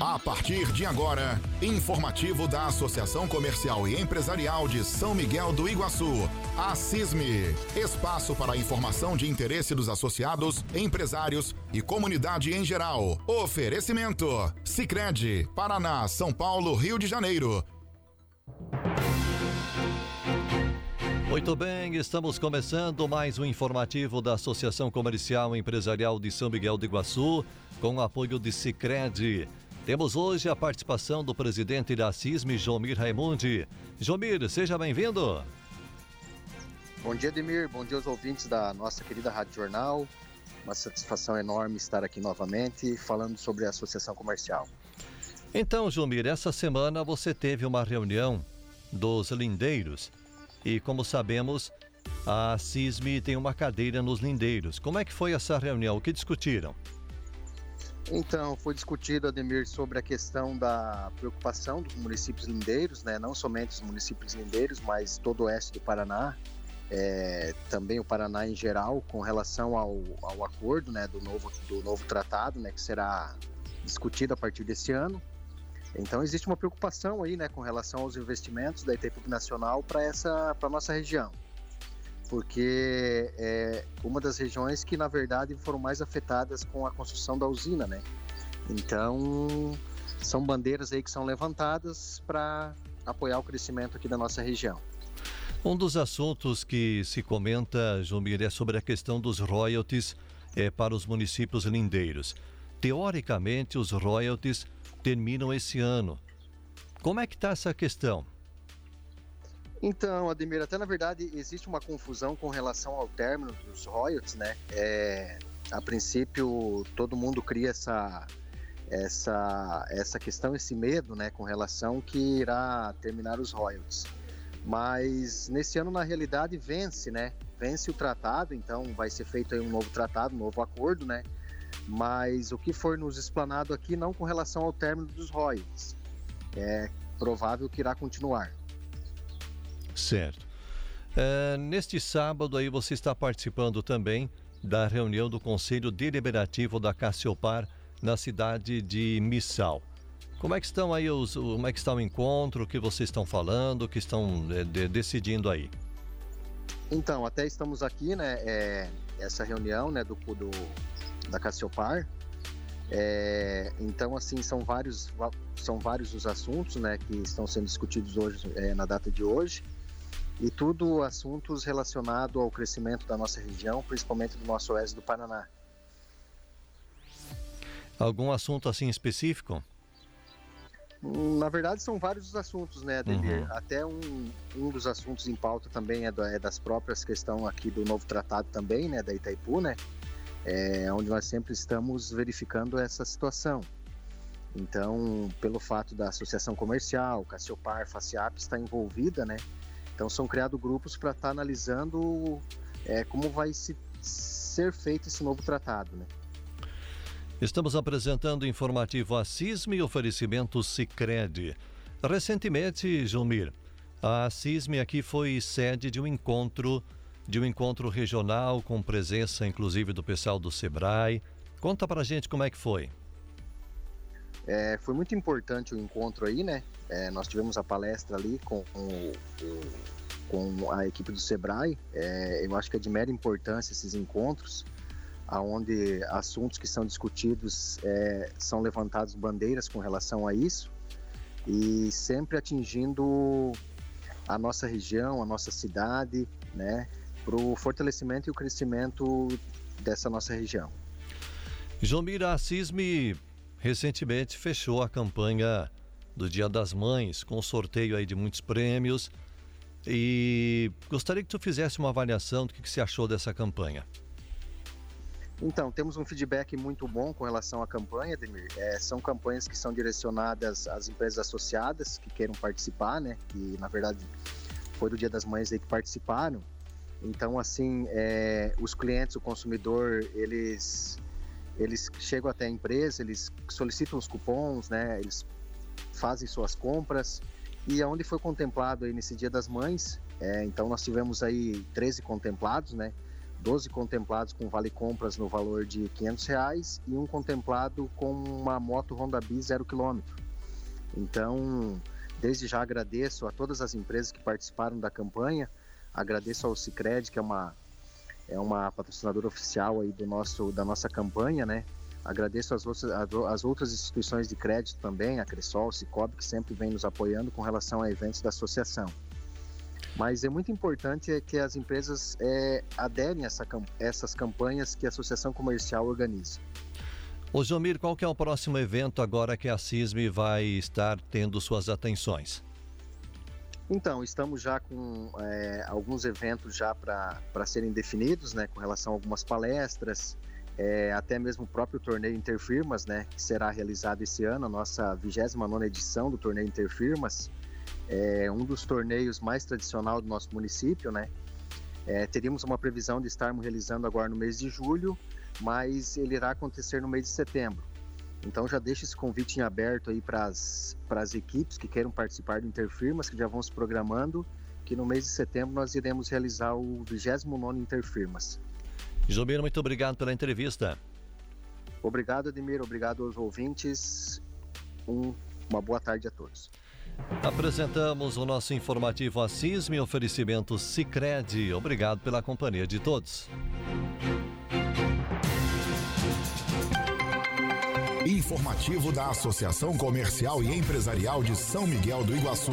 A partir de agora, informativo da Associação Comercial e Empresarial de São Miguel do Iguaçu, a CISME. Espaço para informação de interesse dos associados, empresários e comunidade em geral. Oferecimento: Sicredi, Paraná, São Paulo, Rio de Janeiro. Muito bem, estamos começando mais um informativo da Associação Comercial e Empresarial de São Miguel do Iguaçu, com o apoio de Sicredi. Temos hoje a participação do presidente da CISM, Jomir Raimundi. Jomir, seja bem-vindo. Bom dia, Demir. Bom dia aos ouvintes da nossa querida Rádio Jornal. Uma satisfação enorme estar aqui novamente falando sobre a Associação Comercial. Então, Jomir, essa semana você teve uma reunião dos lindeiros e, como sabemos, a CISM tem uma cadeira nos lindeiros. Como é que foi essa reunião? O que discutiram? Então, foi discutido, Ademir, sobre a questão da preocupação dos municípios lindeiros, né? não somente os municípios lindeiros, mas todo o oeste do Paraná, é, também o Paraná em geral, com relação ao, ao acordo né, do, novo, do novo tratado, né, que será discutido a partir desse ano. Então, existe uma preocupação aí né, com relação aos investimentos da Itaipu Nacional para para nossa região porque é uma das regiões que, na verdade, foram mais afetadas com a construção da usina, né? Então, são bandeiras aí que são levantadas para apoiar o crescimento aqui da nossa região. Um dos assuntos que se comenta, Jumir, é sobre a questão dos royalties é, para os municípios lindeiros. Teoricamente, os royalties terminam esse ano. Como é que está essa questão? Então, Ademir, até na verdade existe uma confusão com relação ao término dos royalties, né? É, a princípio, todo mundo cria essa, essa, essa questão, esse medo, né, com relação que irá terminar os royalties. Mas nesse ano, na realidade, vence, né? Vence o tratado, então vai ser feito um novo tratado, um novo acordo, né? Mas o que for nos explanado aqui, não com relação ao término dos royalties. É provável que irá continuar. Certo. É, neste sábado aí você está participando também da reunião do Conselho Deliberativo da Cassiopar na cidade de Missal. Como é que estão aí os, como é que está o encontro, o que vocês estão falando, o que estão é, de, decidindo aí? Então, até estamos aqui, né, é, essa reunião, né, do, do da Cassiopar. É, então, assim, são vários, são vários os assuntos, né, que estão sendo discutidos hoje, é, na data de hoje e tudo assuntos relacionados ao crescimento da nossa região, principalmente do nosso oeste do Paraná. Algum assunto assim específico? Na verdade, são vários os assuntos, né, Uhum. Até um, um dos assuntos em pauta também é, é das próprias questões aqui do novo tratado também, né, da Itaipu, né, é, onde nós sempre estamos verificando essa situação. Então, pelo fato da associação comercial, Cassiopar, Faciap estar envolvida, né, então são criados grupos para estar tá analisando é, como vai se, ser feito esse novo tratado, né? Estamos apresentando informativo a CISM e oferecimento Cicred. Recentemente, Jumir, a CISM aqui foi sede de um encontro, de um encontro regional com presença inclusive do pessoal do Sebrae. Conta pra gente como é que foi. É, foi muito importante o encontro aí, né? É, nós tivemos a palestra ali com, com, com a equipe do Sebrae. É, eu acho que é de mera importância esses encontros, aonde assuntos que são discutidos é, são levantados bandeiras com relação a isso e sempre atingindo a nossa região, a nossa cidade, né? Para o fortalecimento e o crescimento dessa nossa região. Jomira Assisme recentemente fechou a campanha do Dia das Mães com sorteio aí de muitos prêmios e gostaria que tu fizesse uma avaliação do que, que você achou dessa campanha. Então, temos um feedback muito bom com relação à campanha, Demir. É, são campanhas que são direcionadas às empresas associadas que queiram participar, né? Que, na verdade, foi do Dia das Mães aí que participaram. Então, assim, é, os clientes, o consumidor, eles eles chegam até a empresa, eles solicitam os cupons, né? Eles fazem suas compras e aonde foi contemplado aí nesse Dia das Mães, é, então nós tivemos aí 13 contemplados, né? 12 contemplados com vale compras no valor de 500 reais e um contemplado com uma moto Honda Bis zero quilômetro. Então, desde já agradeço a todas as empresas que participaram da campanha, agradeço ao Cicred, que é uma é uma patrocinadora oficial aí do nosso da nossa campanha, né? Agradeço as outras, as outras instituições de crédito também, a Cressol, Cicobi, que sempre vem nos apoiando com relação a eventos da associação. Mas é muito importante é que as empresas é, aderem a essa, essas campanhas que a Associação Comercial organiza. Ô Jomir, qual que é o próximo evento agora que a CISM vai estar tendo suas atenções? Então, estamos já com é, alguns eventos já para serem definidos, né, com relação a algumas palestras, é, até mesmo o próprio torneio Interfirmas, né, que será realizado esse ano, a nossa 29ª edição do torneio Interfirmas, é um dos torneios mais tradicional do nosso município, né, é, teríamos uma previsão de estarmos realizando agora no mês de julho, mas ele irá acontecer no mês de setembro. Então já deixo esse convite em aberto aí para as equipes que queiram participar do Interfirmas, que já vão se programando, que no mês de setembro nós iremos realizar o 29º Interfirmas. Jomir, muito obrigado pela entrevista. Obrigado, Ademir. Obrigado aos ouvintes. Um, uma boa tarde a todos. Apresentamos o nosso informativo Assisme, oferecimento Cicred. Obrigado pela companhia de todos. Informativo da Associação Comercial e Empresarial de São Miguel do Iguaçu.